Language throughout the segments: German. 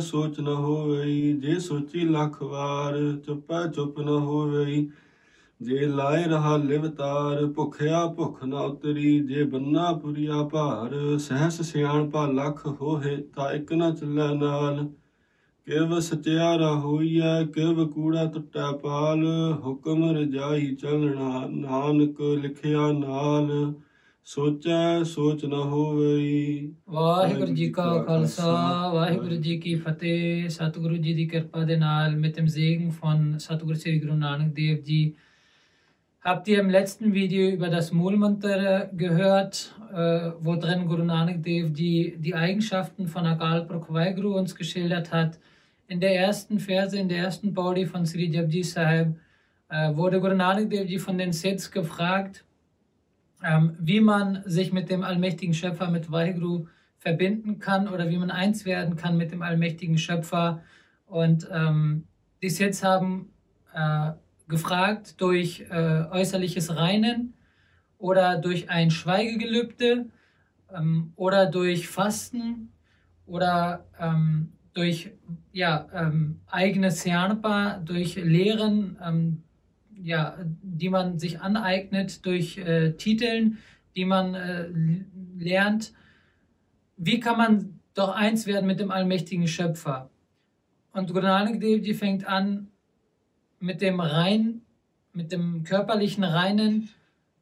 ਸੋਚ ਨ ਹੋਵਈ, ਜੇ ਸੋਚੀ ਲੱਖ ਵਾਰ, ਚੁੱਪੈ ਚੁੱਪ ਨ ਹੋਵਈ। ਜੇ ਲਾਏ ਰਹਾ ਲਿਵਤਾਰ ਭੁਖਿਆ ਭੁਖ ਨ ਉਤਰੀ। ਜੇ ਬੰਨਾ ਪੁਰੀਆ ਭਾਰ, ਸਹਸ ਸਿਆਣ ਭਾ ਲੱਖ ਹੋਏ ਤਾਂ ਇੱਕ ਨ ਚੱਲੈ ਨਾਲ। ਕਿਵ ਸਚਿਆਰਾ ਹੋਈਐ, ਕਿਵ ਕੂੜਾ ਟੁੱਟੈ ਪਾਲ। ਹੁਕਮ ਰਜਾਈ ਚਲਣਾ, ਨਾਨਕ ਲਿਖਿਆ ਨਾਲ। ਸੋਚੈ ਸੋਚ ਨ ਹੋਵਈ ਵਾਹਿਗੁਰੂ ਜੀ ਕਾ ਖਾਲਸਾ ਵਾਹਿਗੁਰੂ ਜੀ ਕੀ ਫਤਿਹ ਸਤਿਗੁਰੂ ਜੀ ਦੀ ਕਿਰਪਾ ਦੇ ਨਾਲ mit dem Segen von Satguru Sri Guru Nanak Dev Ji habt ihr im letzten Video über das Mulmantra gehört, äh, wo drin Guru Nanak Dev Ji die Eigenschaften von Akal Purkh Vaheguru uns geschildert hat. In der ersten Verse, in der ersten Paudi von Sri Japji Sahib, äh, wurde Guru Nanak Dev Ji von den Sids gefragt, ähm, wie man sich mit dem allmächtigen Schöpfer, mit Vaheguru verbinden kann oder wie man eins werden kann mit dem allmächtigen Schöpfer. Und ähm, die Siths haben äh, gefragt durch äh, äußerliches Reinen oder durch ein Schweigegelübde ähm, oder durch Fasten oder ähm, durch ja, ähm, eigenes Jnanpa, durch Lehren, ähm, ja, die man sich aneignet durch äh, Titeln, die man äh, lernt. Wie kann man doch eins werden mit dem allmächtigen Schöpfer? Und Guru Nanak Dev Ji fängt an mit dem rein, mit dem körperlichen Reinen.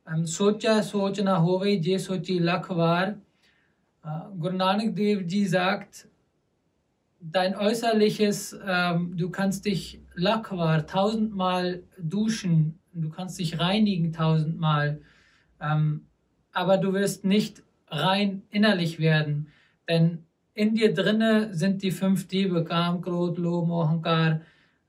ähm, Socha Sochana Hove Je Sochi Lakhwar. Äh, Guru Nanak Dev Ji sagt, dein äußerliches, ähm, du kannst dich Lakwar tausendmal duschen, du kannst dich reinigen tausendmal, ähm, aber du wirst nicht rein innerlich werden, denn in dir drinne sind die fünf Diebe, Kam, Krot, Lo, Mohankar,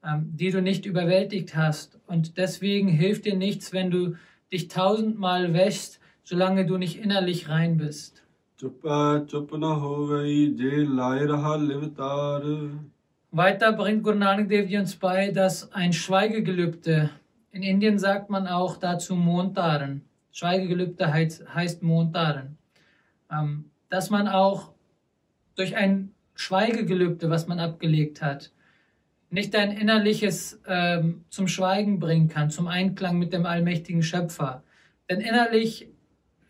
ähm, die du nicht überwältigt hast. Und deswegen hilft dir nichts, wenn du dich tausendmal wäschst, solange du nicht innerlich rein bist. ਚੁੱਪੈ ਚੁੱਪ ਨ ਹੋਵਈ ਜੇ ਲਾਏ ਰਹਾ Livtar Weiter bringt Guru Nanak Dev Ji uns bei, dass ein Schweigegelübde, in Indien sagt man auch dazu Montaran, Schweigegelübde heißt, heißt Montaran, ähm, dass man auch durch ein Schweigegelübde, was man abgelegt hat, nicht dein Innerliches ähm, zum Schweigen bringen kann, zum Einklang mit dem allmächtigen Schöpfer. Denn innerlich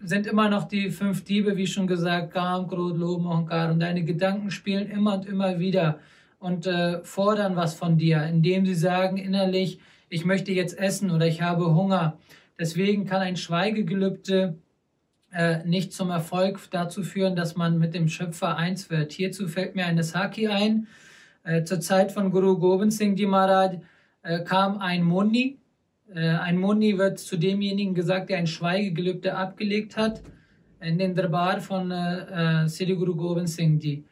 sind immer noch die fünf Diebe, wie schon gesagt, Kam, Krod, Lob, Ankar. Und deine Gedanken spielen immer und immer wieder und äh, fordern was von dir, indem sie sagen innerlich, ich möchte jetzt essen oder ich habe Hunger. Deswegen kann ein Schweigegelübde äh, nicht zum Erfolg dazu führen, dass man mit dem Schöpfer eins wird. Hierzu fällt mir eine Saki ein. Äh, zur Zeit von Guru Gobind Singh Ji Maharaj äh, kam ein Muni, ein Muni wird zu demjenigen gesagt, der ein Schweigegelübde abgelegt hat, in den Darbar von äh, äh, Sri Guru Gobind Singh Ji.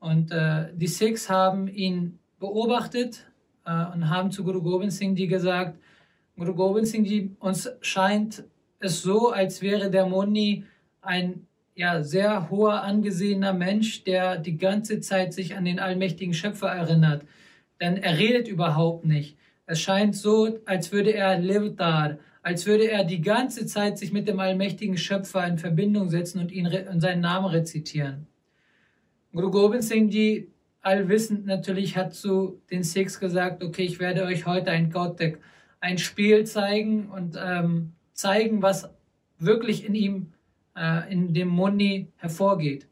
Und äh, die Sikhs haben ihn beobachtet äh, und haben zu Guru Gobind Singh Ji gesagt, Guru Gobind Singh Ji, uns scheint es so, als wäre der Muni ein ja, sehr hoher, angesehener Mensch, der die ganze Zeit sich an den allmächtigen Schöpfer erinnert. Denn er redet überhaupt nicht. Es scheint so, als würde er Levtar, als würde er die ganze Zeit sich mit dem allmächtigen Schöpfer in Verbindung setzen und ihn und seinen Namen rezitieren. Guru Gobind Singh Ji, allwissend natürlich, hat zu den Sikhs gesagt, okay, ich werde euch heute ein Gautek, ein Spiel zeigen und ähm, zeigen, was wirklich in ihm, äh, in dem Muni hervorgeht.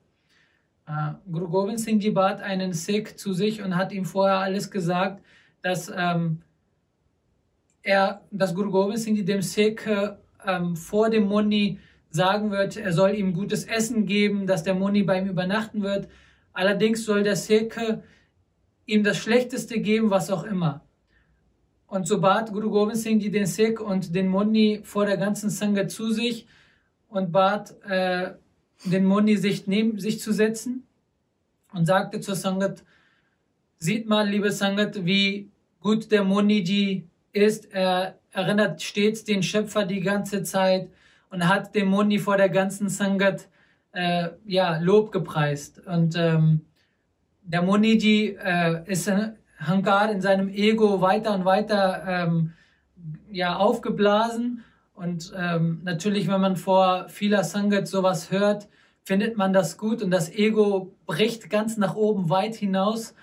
Äh, Guru Gobind Singh Ji bat einen Sikh zu sich und hat ihm vorher alles gesagt, dass ähm, er, dass Guru Gobind Singh dem Sikh ähm, vor dem Muni sagen wird, er soll ihm gutes Essen geben, dass der Muni bei ihm übernachten wird. Allerdings soll der Sikh ihm das Schlechteste geben, was auch immer. Und so bat Guru Gobind Singh den Sikh und den Muni vor der ganzen Sangha zu sich und bat äh, den Muni, sich neben sich zu setzen und sagte zur Sangat, sieht mal, liebe Sangat, wie gut der Muni Ji ist. Er erinnert stets den Schöpfer die ganze Zeit und hat dem Muni vor der ganzen Sangat äh, ja, Lob gepreist. Und ähm, der Muniji äh, ist Hankar in seinem Ego weiter und weiter ähm, ja, aufgeblasen. Und ähm, natürlich, wenn man vor vieler Sangat sowas hört, findet man das gut und das Ego bricht ganz nach oben weit hinaus.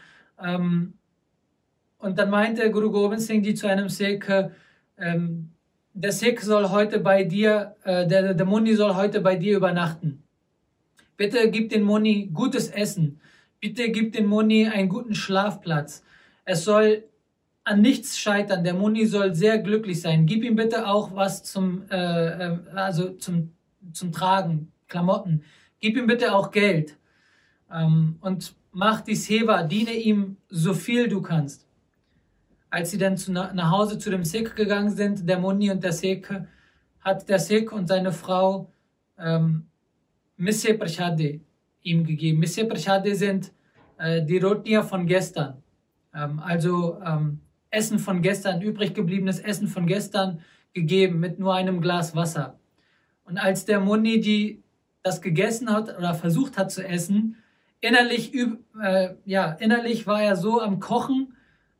Ähm, und dann meinte Guru Gobind Singh Ji zu einem Sikh, ähm, der Sikh soll heute bei dir, äh, der, der Muni soll heute bei dir übernachten. Bitte gib den Muni gutes Essen. Bitte gib den Muni einen guten Schlafplatz. Es soll an nichts scheitern. Der Muni soll sehr glücklich sein. Gib ihm bitte auch was zum, äh, äh, also zum, zum Tragen, Klamotten. Gib ihm bitte auch Geld. Ähm, und mach die Seva, diene ihm so viel du kannst. Als sie dann zu, nach Hause zu dem Sikh gegangen sind, der Muni und der Sikh, hat der Sikh und seine Frau ähm, Misse Prashade ihm gegeben. Misse Prashade sind äh, die Rotia von gestern. Ähm, also ähm, Essen von gestern, übrig gebliebenes Essen von gestern gegeben mit nur einem Glas Wasser. Und als der Muni die das gegessen hat oder versucht hat zu essen, innerlich, äh, ja, innerlich war er so am Kochen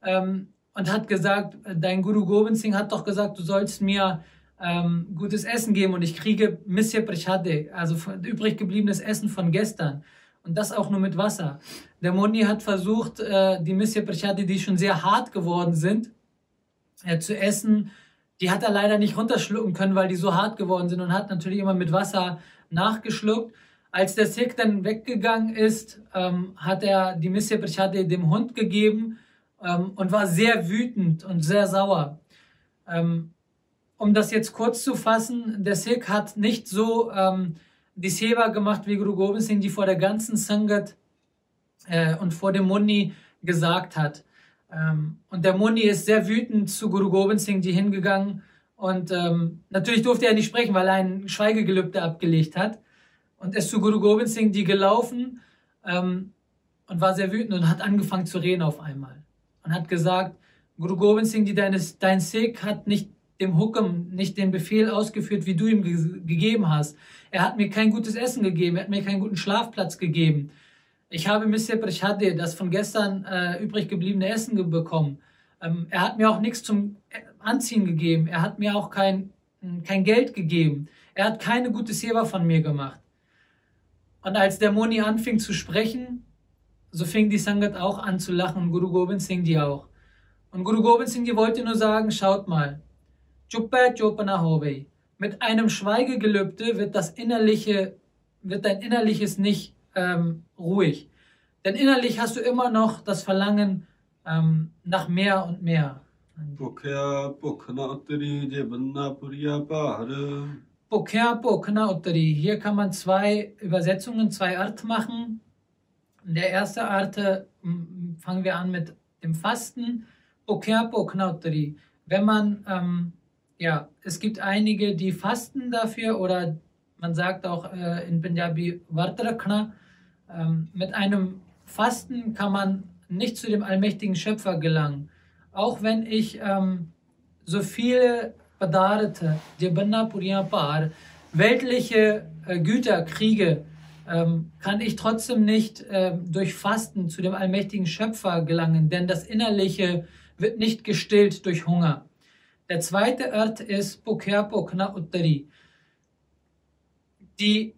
ähm, und hat gesagt, dein Guru Gobind Singh hat doch gesagt, du sollst mir ähm, gutes Essen geben und ich kriege Misya Prashade, also übrig gebliebenes Essen von gestern. Und das auch nur mit Wasser. Der Moni hat versucht, äh, die Misya Prashade, die schon sehr hart geworden sind, äh, zu essen. Die hat er leider nicht runterschlucken können, weil die so hart geworden sind und hat natürlich immer mit Wasser nachgeschluckt. Als der Sikh dann weggegangen ist, ähm, hat er die Misya Prashade dem Hund gegeben ähm, und war sehr wütend und sehr sauer. Ähm, um das jetzt kurz zu fassen, der Sikh hat nicht so ähm, die Seva gemacht wie Guru Gobind Singh, die vor der ganzen Sangat äh, und vor dem Muni gesagt hat. Ähm, und der Muni ist sehr wütend zu Guru Gobind Singh die hingegangen und ähm, natürlich durfte er nicht sprechen, weil er ein Schweigegelübde abgelegt hat. Und ist zu Guru Gobind Singh die gelaufen ähm, und war sehr wütend und hat angefangen zu reden auf einmal. Und hat gesagt, Guru Gobind Singh, die deines, dein Sikh hat nicht dem Hukam, nicht den Befehl ausgeführt, wie du ihm ge gegeben hast. Er hat mir kein gutes Essen gegeben, er hat mir keinen guten Schlafplatz gegeben. Ich habe Mr. Prashade, das von gestern äh, übrig gebliebene Essen bekommen. Ähm, er hat mir auch nichts zum Anziehen gegeben. Er hat mir auch kein, kein Geld gegeben. Er hat keine gute Seva von mir gemacht. Und als der Moni anfing zu sprechen, so fing die Sangat auch an zu lachen und Guru Gobind Singh die auch. Und Guru Gobind Singh die wollte nur sagen, schaut mal, Chupa Chopana Mit einem Schweigegelübde wird das innerliche, wird dein innerliches nicht ähm, ruhig. Denn innerlich hast du immer noch das Verlangen ähm, nach mehr und mehr. Bukhya Bukhna Uttari Jebanna Puriya Bahara. Bukhya Bukhna Uttari. Hier kann man zwei Übersetzungen, zwei Art machen. Der ersten Art fangen wir an mit dem Fasten. Uttari. Wenn man, ähm, ja, es gibt einige, die fasten dafür oder man sagt auch äh, in Punjabi Vartrakna. Ähm, mit einem Fasten kann man nicht zu dem allmächtigen Schöpfer gelangen auch wenn ich ähm, so viele Padarate, Jabanna Puriya Par, weltliche äh, Güter kriege, ähm, kann ich trotzdem nicht äh, durch Fasten zu dem allmächtigen Schöpfer gelangen, denn das Innerliche wird nicht gestillt durch Hunger. Der zweite Ort ist Pokherpo Kna Uttari. Die,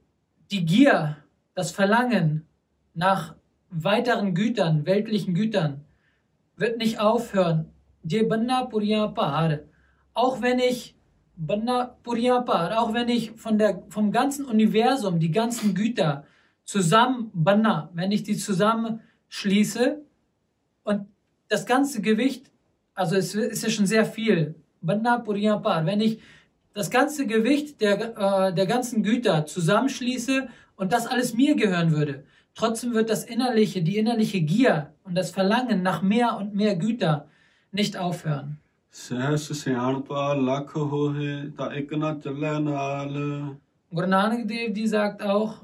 die Gier, das Verlangen nach weiteren Gütern, weltlichen Gütern, wird nicht aufhören. Auch wenn ich Auch wenn ich von der, vom ganzen Universum die ganzen Güter zusammen Banna, wenn ich die zusammenschließe. Und das ganze Gewicht, also es ist ja schon sehr viel, wenn ich das ganze Gewicht der, äh, der ganzen Güter zusammenschließe und das alles mir gehören würde, Trotzdem wird das innerliche, die innerliche Gier und das Verlangen nach mehr und mehr Güter nicht aufhören. Guru Nanak Dev die sagt auch,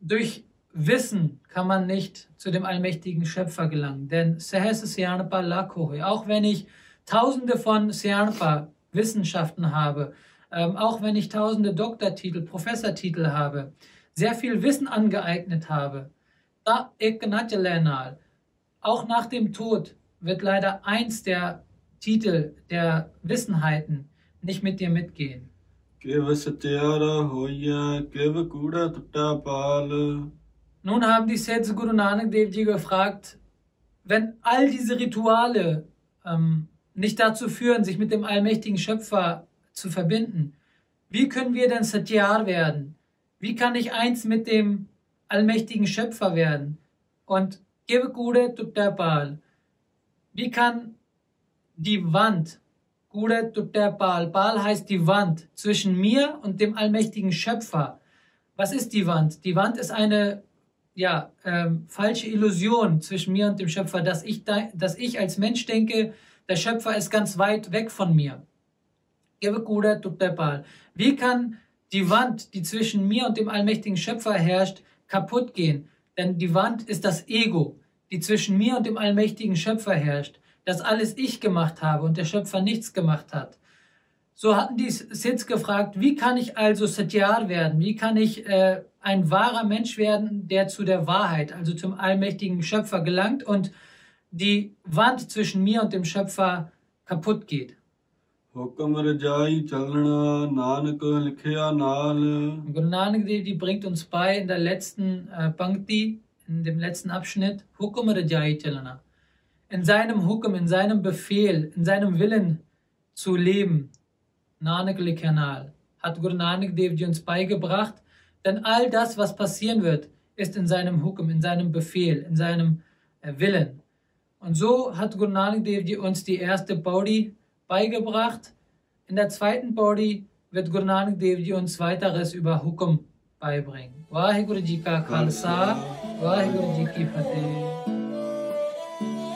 durch Wissen kann man nicht zu dem allmächtigen Schöpfer gelangen. Denn auch wenn ich tausende von Seanpa Wissenschaften habe, ähm, auch wenn ich tausende Doktortitel, Professortitel habe, sehr viel Wissen angeeignet habe, da Eknatjelenal. Auch nach dem Tod wird leider eins der Titel der Wissenheiten nicht mit dir mitgehen. Nun haben die Sets Guru Nanak Dev gefragt, wenn all diese Rituale ähm, nicht dazu führen, sich mit dem allmächtigen Schöpfer zu verbinden, wie können wir denn Satyar werden? Wie kann ich eins mit dem allmächtigen Schöpfer werden? Und Gevekude Tuttapal, wie kann die Wand, Gure Tuttapal, Pal heißt die Wand zwischen mir und dem allmächtigen Schöpfer. Was ist die Wand? Die Wand ist eine ja, ähm, falsche Illusion zwischen mir und dem Schöpfer, dass ich, da, dass ich als Mensch denke, der Schöpfer ist ganz weit weg von mir. Wie kann die Wand, die zwischen mir und dem allmächtigen Schöpfer herrscht, kaputt gehen? Denn die Wand ist das Ego, die zwischen mir und dem allmächtigen Schöpfer herrscht, dass alles ich gemacht habe und der Schöpfer nichts gemacht hat. So hatten die Sids gefragt, wie kann ich also Satyar werden? Wie kann ich äh, ein wahrer Mensch werden, der zu der Wahrheit, also zum allmächtigen Schöpfer gelangt und die Wand zwischen mir und dem Schöpfer kaputt geht? ਹੁਕਮ ਰਜਾਈ ਚੱਲਣਾ ਨਾਨਕ ਲਿਖਿਆ ਨਾਲ Und Guru Nanak Dev Ji bringt uns bei in der letzten äh, Pankti, in dem letzten Abschnitt, Hukum Rajai Chalana. In seinem Hukum, in seinem Befehl, in seinem Willen zu leben, Nanak Kanal, hat Guru Nanak Dev Ji uns beigebracht, denn all das, was passieren wird, ist in seinem Hukum, in seinem Befehl, in seinem äh, Willen. Und so hat Guru Nanak Dev Ji uns die erste Baudi beigebracht. In der zweiten Baudi wird Guru Nanak Dev Ji uns weiteres über Hukum beibringen. Vaheguru Ji ka Khalsa, Vaheguru Ji ki Fateh.